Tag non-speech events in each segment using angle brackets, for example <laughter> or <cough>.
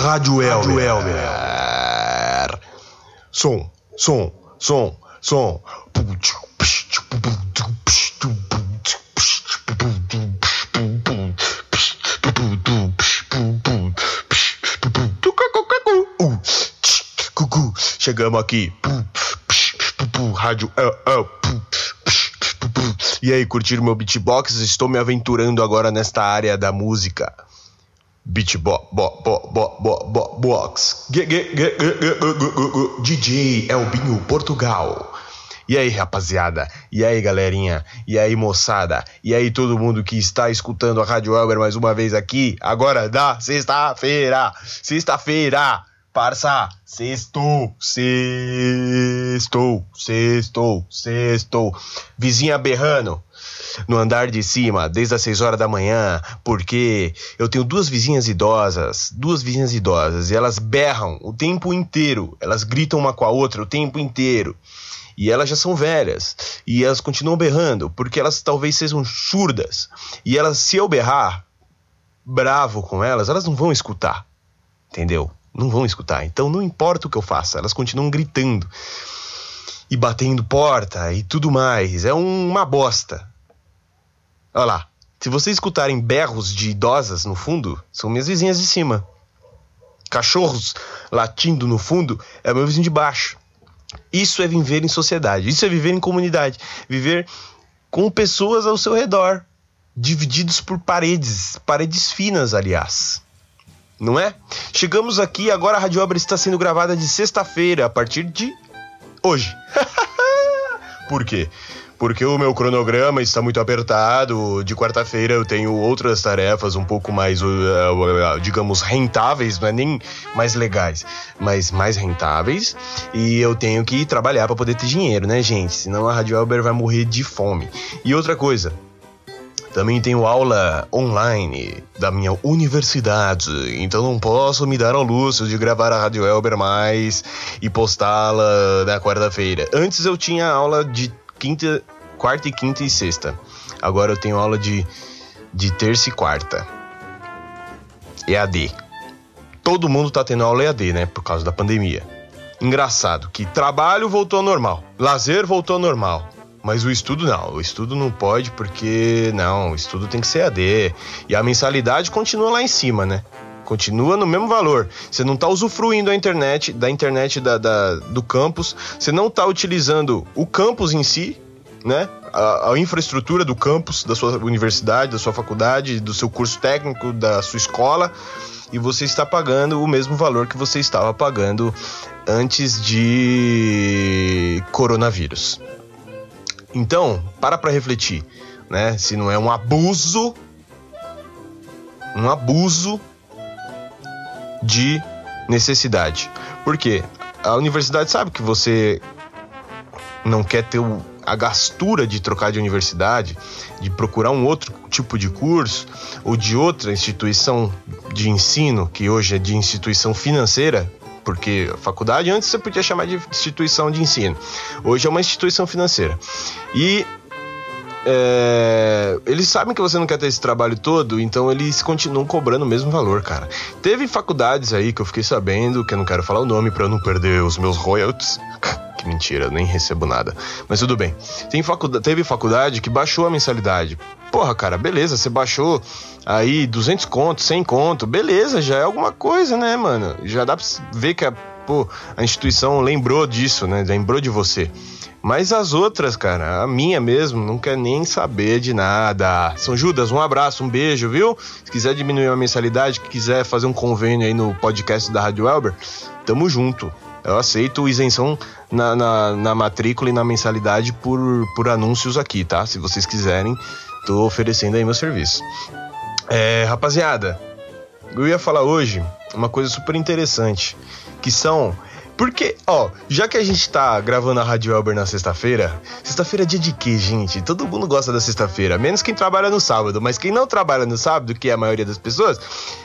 Rádio Elber. Som, som, som, som. Chegamos aqui. Rádio E aí, curtiram meu beatbox? Estou me aventurando agora nesta área da música. Beatbox, bo, bo, bo, bo, bo, box. DJ Elbinho Portugal. E aí, rapaziada? E aí, galerinha? E aí, moçada? E aí, todo mundo que está escutando a Rádio Elber mais uma vez aqui, agora da sexta-feira. Sexta-feira. Parça, sextou, sextou, sextou, sextou. Vizinha berrando no andar de cima desde as 6 horas da manhã, porque eu tenho duas vizinhas idosas, duas vizinhas idosas, e elas berram o tempo inteiro, elas gritam uma com a outra o tempo inteiro. E elas já são velhas, e elas continuam berrando, porque elas talvez sejam surdas. E elas, se eu berrar bravo com elas, elas não vão escutar. Entendeu? Não vão escutar. Então não importa o que eu faça, elas continuam gritando e batendo porta e tudo mais. É uma bosta. Olha lá. Se vocês escutarem berros de idosas no fundo, são minhas vizinhas de cima. Cachorros latindo no fundo é meu vizinho de baixo. Isso é viver em sociedade, isso é viver em comunidade, viver com pessoas ao seu redor, divididos por paredes, paredes finas, aliás não é? Chegamos aqui, agora a Rádio Obra está sendo gravada de sexta-feira, a partir de hoje. <laughs> Por quê? Porque o meu cronograma está muito apertado. De quarta-feira eu tenho outras tarefas um pouco mais, uh, uh, digamos, rentáveis, não é nem mais legais, mas mais rentáveis. E eu tenho que trabalhar para poder ter dinheiro, né, gente? Senão a Rádio Elber vai morrer de fome. E outra coisa, também tenho aula online da minha universidade, então não posso me dar ao luxo de gravar a Rádio Elber mais e postá-la na quarta-feira. Antes eu tinha aula de quinta, quarta e quinta e sexta. Agora eu tenho aula de, de terça e quarta. EAD. Todo mundo tá tendo aula EAD, né? Por causa da pandemia. Engraçado que trabalho voltou ao normal, lazer voltou ao normal, mas o estudo não, o estudo não pode porque não, o estudo tem que ser AD. E a mensalidade continua lá em cima, né? Continua no mesmo valor. Você não está usufruindo da internet, da internet da, da, do campus, você não está utilizando o campus em si, né? A, a, infraestrutura do campus, da sua universidade, da sua faculdade, do seu curso técnico, da sua escola, e você está pagando o mesmo valor que você estava pagando antes de coronavírus. Então, para para refletir, né? Se não é um abuso, um abuso de necessidade. Por quê? A universidade sabe que você não quer ter a gastura de trocar de universidade, de procurar um outro tipo de curso ou de outra instituição de ensino, que hoje é de instituição financeira, porque faculdade antes você podia chamar de instituição de ensino, hoje é uma instituição financeira. E é, eles sabem que você não quer ter esse trabalho todo, então eles continuam cobrando o mesmo valor, cara. Teve faculdades aí que eu fiquei sabendo, que eu não quero falar o nome para não perder os meus royalties. <laughs> que mentira, nem recebo nada. Mas tudo bem. Tem faculdade, teve faculdade que baixou a mensalidade. Porra, cara, beleza, você baixou aí 200 conto, 100 conto, beleza, já é alguma coisa, né, mano? Já dá pra ver que a, pô, a instituição lembrou disso, né? Lembrou de você. Mas as outras, cara, a minha mesmo, não quer nem saber de nada. São Judas, um abraço, um beijo, viu? Se quiser diminuir a mensalidade, quiser fazer um convênio aí no podcast da Rádio Elber, tamo junto. Eu aceito isenção na, na, na matrícula e na mensalidade por, por anúncios aqui, tá? Se vocês quiserem, tô oferecendo aí meu serviço. É, rapaziada, eu ia falar hoje uma coisa super interessante, que são porque, ó, já que a gente tá gravando a Rádio Elber na sexta-feira, sexta-feira é dia de quê, gente? Todo mundo gosta da sexta-feira, menos quem trabalha no sábado, mas quem não trabalha no sábado, que é a maioria das pessoas,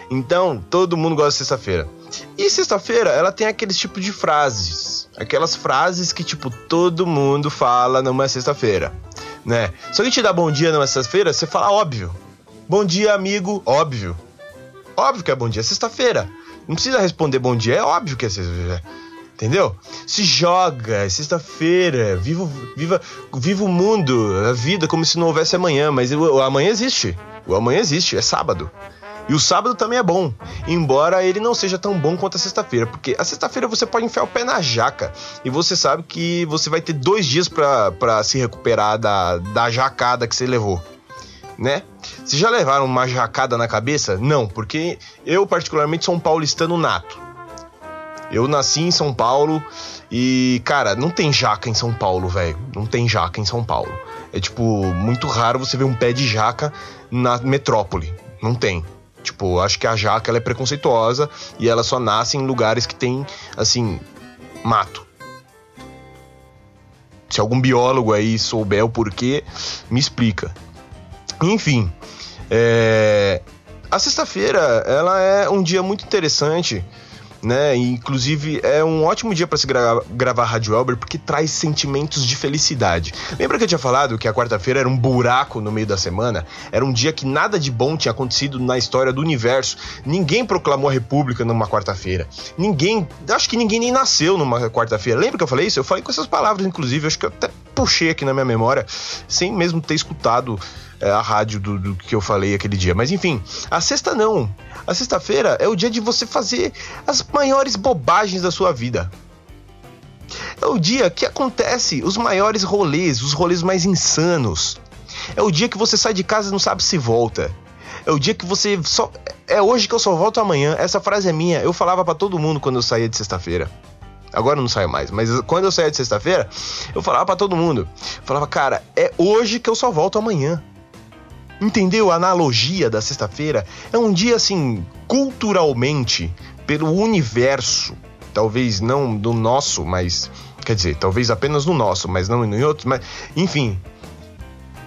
então todo mundo gosta de sexta-feira. E sexta-feira, ela tem aqueles tipo de frases, aquelas frases que, tipo, todo mundo fala numa sexta-feira, né? Se alguém te dá bom dia numa sexta-feira, você fala óbvio. Bom dia, amigo, óbvio. Óbvio que é bom dia, é sexta-feira. Não precisa responder bom dia, é óbvio que é sexta-feira. Entendeu? Se joga, é sexta-feira, viva, viva, viva o mundo, a vida como se não houvesse amanhã, mas o, o amanhã existe. O amanhã existe, é sábado. E o sábado também é bom, embora ele não seja tão bom quanto a sexta-feira, porque a sexta-feira você pode enfiar o pé na jaca e você sabe que você vai ter dois dias para se recuperar da, da jacada que você levou, né? Vocês já levaram uma jacada na cabeça? Não, porque eu, particularmente, sou um paulistano nato. Eu nasci em São Paulo e, cara, não tem jaca em São Paulo, velho. Não tem jaca em São Paulo. É, tipo, muito raro você ver um pé de jaca na metrópole. Não tem. Tipo, acho que a jaca ela é preconceituosa e ela só nasce em lugares que tem, assim, mato. Se algum biólogo aí souber o porquê, me explica. Enfim, é... a sexta-feira ela é um dia muito interessante né? inclusive é um ótimo dia para se gra gravar Rádio Elber porque traz sentimentos de felicidade. Lembra que eu tinha falado que a quarta-feira era um buraco no meio da semana? Era um dia que nada de bom tinha acontecido na história do universo. Ninguém proclamou a república numa quarta-feira. Ninguém, acho que ninguém nem nasceu numa quarta-feira. Lembra que eu falei isso? Eu falei com essas palavras, inclusive, acho que eu até puxei aqui na minha memória, sem mesmo ter escutado a rádio do, do, que eu falei aquele dia. Mas enfim, a sexta não. A sexta-feira é o dia de você fazer as maiores bobagens da sua vida. É o dia que acontece os maiores rolês, os rolês mais insanos. É o dia que você sai de casa e não sabe se volta. É o dia que você só. É hoje que eu só volto amanhã. Essa frase é minha. Eu falava para todo mundo quando eu saía de sexta-feira. Agora eu não saio mais, mas quando eu saía de sexta-feira, eu falava para todo mundo. Eu falava, cara, é hoje que eu só volto amanhã. Entendeu a analogia da sexta-feira? É um dia assim, culturalmente, pelo universo, talvez não do nosso, mas quer dizer, talvez apenas no nosso, mas não em outros, mas enfim,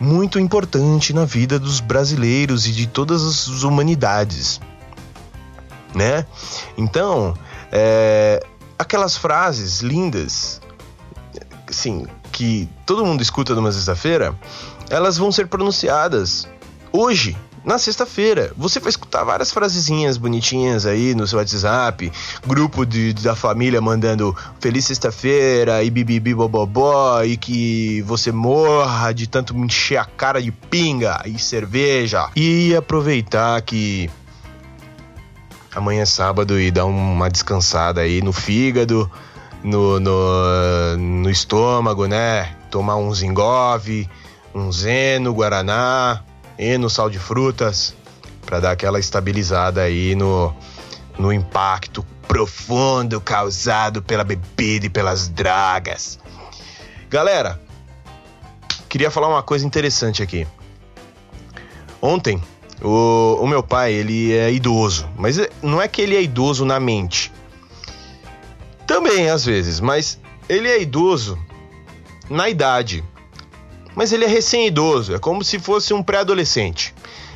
muito importante na vida dos brasileiros e de todas as humanidades, né? Então, é, aquelas frases lindas, assim, que todo mundo escuta numa sexta-feira, elas vão ser pronunciadas hoje, na sexta-feira. Você vai escutar várias frasezinhas bonitinhas aí no seu WhatsApp, grupo de, da família mandando feliz sexta-feira e bibibi bobobó e que você morra de tanto encher a cara de pinga e cerveja. E aproveitar que amanhã é sábado e dar uma descansada aí no fígado, no, no, no estômago, né? Tomar um zingove, um zeno, guaraná, e no sal de frutas para dar aquela estabilizada aí no, no impacto profundo causado pela bebida e pelas dragas. Galera, queria falar uma coisa interessante aqui. Ontem, o, o meu pai, ele é idoso, mas não é que ele é idoso na mente. Também, às vezes, mas ele é idoso na idade mas ele é recém-idoso, é como se fosse um pré-adolescente.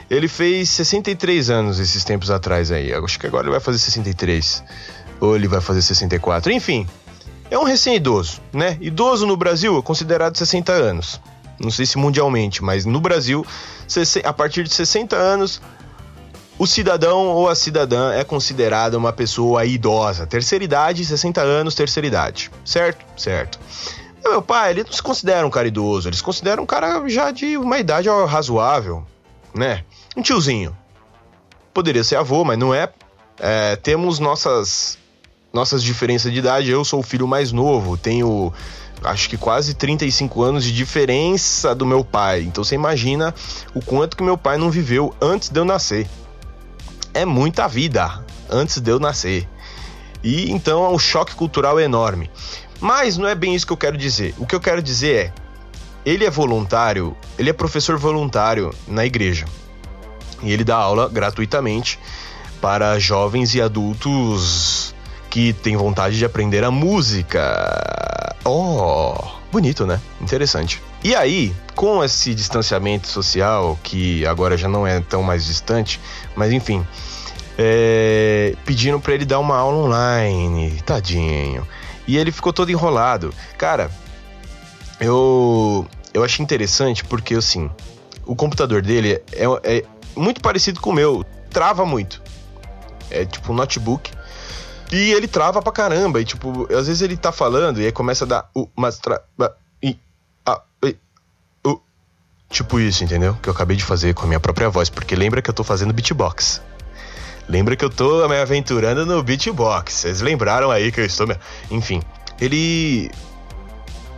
Ele fez 63 anos esses tempos atrás aí. Acho que agora ele vai fazer 63. Ou ele vai fazer 64. Enfim, é um recém-idoso, né? Idoso no Brasil é considerado 60 anos. Não sei se mundialmente, mas no Brasil, a partir de 60 anos, o cidadão ou a cidadã é considerada uma pessoa idosa. Terceira idade, 60 anos, terceira idade. Certo? Certo. Meu pai, ele não se considera um cara idoso, eles consideram um cara já de uma idade razoável, né? Um tiozinho. Poderia ser avô, mas não é. é temos nossas nossas diferenças de idade. Eu sou o filho mais novo, tenho acho que quase 35 anos de diferença do meu pai. Então você imagina o quanto que meu pai não viveu antes de eu nascer. É muita vida antes de eu nascer. E então o choque cultural é enorme. Mas não é bem isso que eu quero dizer. O que eu quero dizer é, ele é voluntário, ele é professor voluntário na igreja. E ele dá aula gratuitamente para jovens e adultos que têm vontade de aprender a música. Oh, bonito, né? Interessante. E aí, com esse distanciamento social, que agora já não é tão mais distante, mas enfim, é, pedindo para ele dar uma aula online, tadinho. E ele ficou todo enrolado. Cara, eu, eu achei interessante porque, assim, o computador dele é, é muito parecido com o meu. Trava muito. É tipo um notebook, E ele trava pra caramba. E, tipo, às vezes ele tá falando e aí começa a dar umas tra... Tipo isso, entendeu? Que eu acabei de fazer com a minha própria voz. Porque lembra que eu tô fazendo beatbox. Lembra que eu tô me aventurando no beatbox. Vocês lembraram aí que eu estou. Me... Enfim, ele.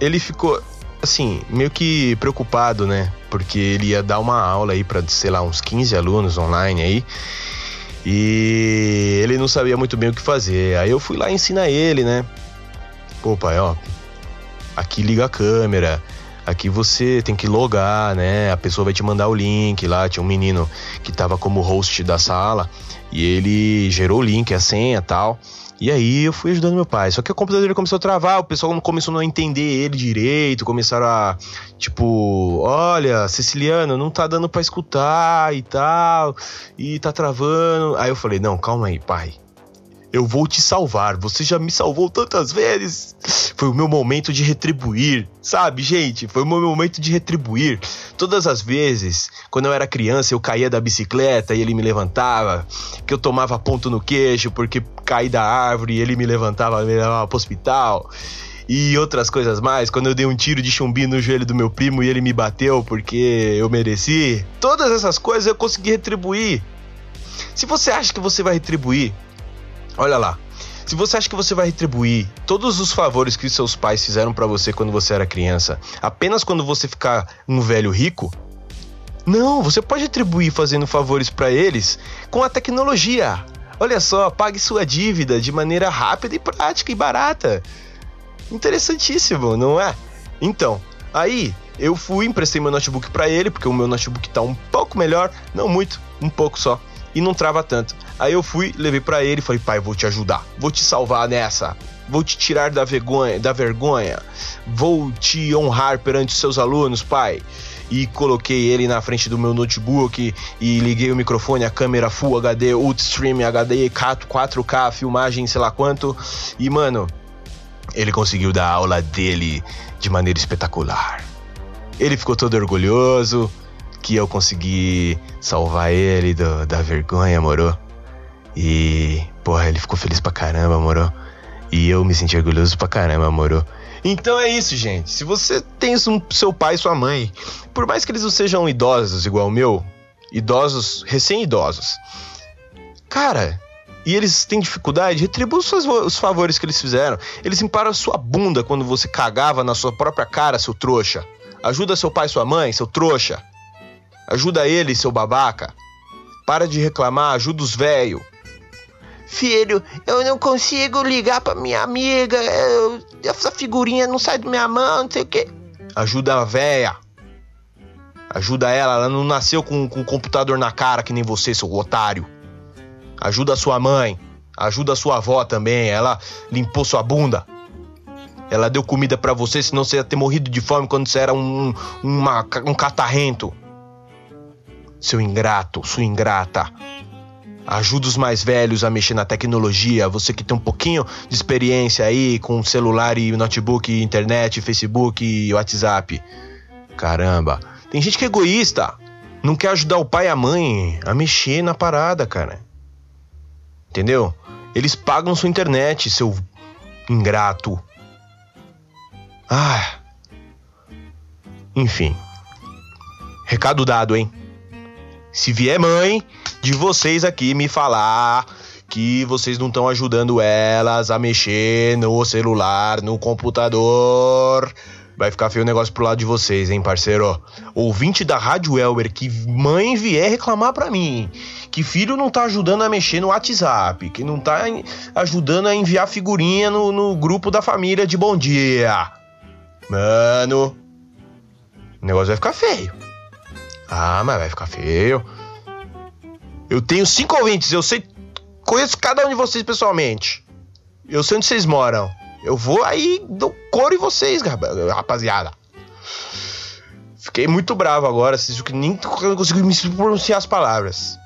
Ele ficou, assim, meio que preocupado, né? Porque ele ia dar uma aula aí pra, sei lá, uns 15 alunos online aí. E ele não sabia muito bem o que fazer. Aí eu fui lá ensinar ele, né? Pô, pai, ó. Aqui liga a câmera. Aqui você tem que logar, né? A pessoa vai te mandar o link lá. Tinha um menino que tava como host da sala e ele gerou o link, a senha tal. E aí eu fui ajudando meu pai. Só que o computador dele começou a travar, o pessoal começou a não entender ele direito, começaram a, tipo, olha, Siciliano, não tá dando para escutar e tal, e tá travando. Aí eu falei, não, calma aí, pai eu vou te salvar. Você já me salvou tantas vezes. Foi o meu momento de retribuir, sabe, gente? Foi o meu momento de retribuir. Todas as vezes, quando eu era criança, eu caía da bicicleta e ele me levantava, que eu tomava ponto no queixo porque caí da árvore e ele me levantava, me levava pro hospital e outras coisas mais. Quando eu dei um tiro de chumbi no joelho do meu primo e ele me bateu porque eu mereci. Todas essas coisas eu consegui retribuir. Se você acha que você vai retribuir Olha lá. Se você acha que você vai retribuir todos os favores que seus pais fizeram para você quando você era criança, apenas quando você ficar um velho rico, não, você pode retribuir fazendo favores para eles com a tecnologia. Olha só, pague sua dívida de maneira rápida e prática e barata. Interessantíssimo, não é? Então, aí eu fui, emprestei meu notebook para ele, porque o meu notebook tá um pouco melhor, não muito, um pouco só e não trava tanto. Aí eu fui, levei para ele e falei: "Pai, vou te ajudar. Vou te salvar nessa. Vou te tirar da vergonha, da vergonha. Vou te honrar perante os seus alunos, pai." E coloquei ele na frente do meu notebook e liguei o microfone, a câmera Full HD, Ultra HD, 4K, filmagem, sei lá quanto. E mano, ele conseguiu dar a aula dele de maneira espetacular. Ele ficou todo orgulhoso, que eu consegui salvar ele do, da vergonha, moro? E, porra, ele ficou feliz pra caramba, moro? E eu me senti orgulhoso pra caramba, moro? Então é isso, gente. Se você tem um, seu pai e sua mãe, por mais que eles não sejam idosos igual o meu, idosos, recém-idosos, cara, e eles têm dificuldade, retribua os, os favores que eles fizeram. Eles limparam a sua bunda quando você cagava na sua própria cara, seu trouxa. Ajuda seu pai e sua mãe, seu trouxa. Ajuda ele, seu babaca. Para de reclamar, ajuda os velho. Filho, eu não consigo ligar pra minha amiga. Eu, essa figurinha não sai da minha mão, não sei o quê. Ajuda a véia. Ajuda ela, ela não nasceu com, com o computador na cara que nem você, seu otário. Ajuda a sua mãe. Ajuda a sua avó também. Ela limpou sua bunda. Ela deu comida para você, senão você ia ter morrido de fome quando você era um, uma, um catarrento seu ingrato, sua ingrata. Ajuda os mais velhos a mexer na tecnologia. Você que tem um pouquinho de experiência aí com celular e notebook, internet, Facebook e WhatsApp. Caramba, tem gente que é egoísta. Não quer ajudar o pai e a mãe a mexer na parada, cara. Entendeu? Eles pagam sua internet, seu ingrato. Ah. Enfim. Recado dado, hein? Se vier mãe de vocês aqui me falar que vocês não estão ajudando elas a mexer no celular, no computador, vai ficar feio o negócio pro lado de vocês, hein, parceiro? Ouvinte da Rádio Elber, que mãe vier reclamar pra mim que filho não tá ajudando a mexer no WhatsApp, que não tá ajudando a enviar figurinha no, no grupo da família de bom dia. Mano, o negócio vai ficar feio. Ah, mas vai ficar feio. Eu tenho cinco ouvintes, eu sei. Conheço cada um de vocês pessoalmente. Eu sei onde vocês moram. Eu vou aí, dou couro em vocês, rapaziada. Fiquei muito bravo agora, que nem consigo me pronunciar as palavras.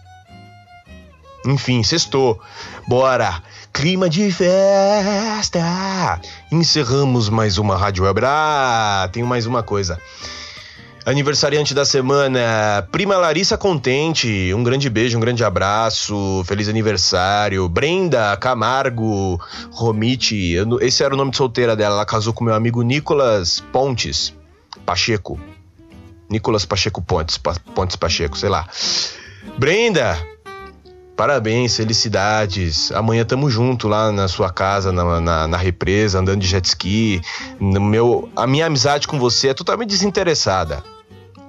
Enfim, sextou. Bora! Clima de festa! Encerramos mais uma Rádio Web. Ah, tenho mais uma coisa. Aniversariante da semana, prima Larissa Contente. Um grande beijo, um grande abraço. Feliz aniversário. Brenda Camargo Romiti. Esse era o nome de solteira dela. Ela casou com meu amigo Nicolas Pontes Pacheco. Nicolas Pacheco Pontes, pa, Pontes Pacheco, sei lá. Brenda, Parabéns, felicidades. Amanhã tamo junto lá na sua casa, na, na, na, represa, andando de jet ski. No meu, a minha amizade com você é totalmente desinteressada.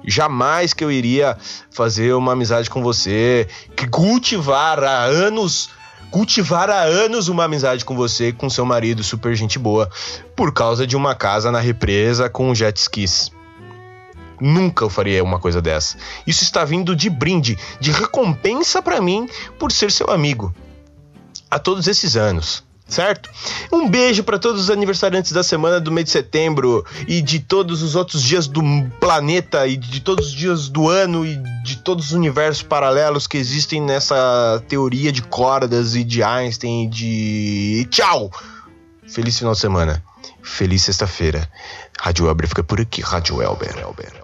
Jamais que eu iria fazer uma amizade com você, que cultivar há anos, cultivar há anos uma amizade com você, com seu marido, super gente boa, por causa de uma casa na represa com jet skis. Nunca eu faria uma coisa dessa. Isso está vindo de brinde, de recompensa para mim por ser seu amigo. Há todos esses anos certo? Um beijo para todos os aniversariantes da semana do mês de setembro e de todos os outros dias do planeta e de todos os dias do ano e de todos os universos paralelos que existem nessa teoria de cordas e de Einstein e de tchau. Feliz final de semana. Feliz sexta-feira. Rádio Elber fica por aqui. Rádio Elber. Elber.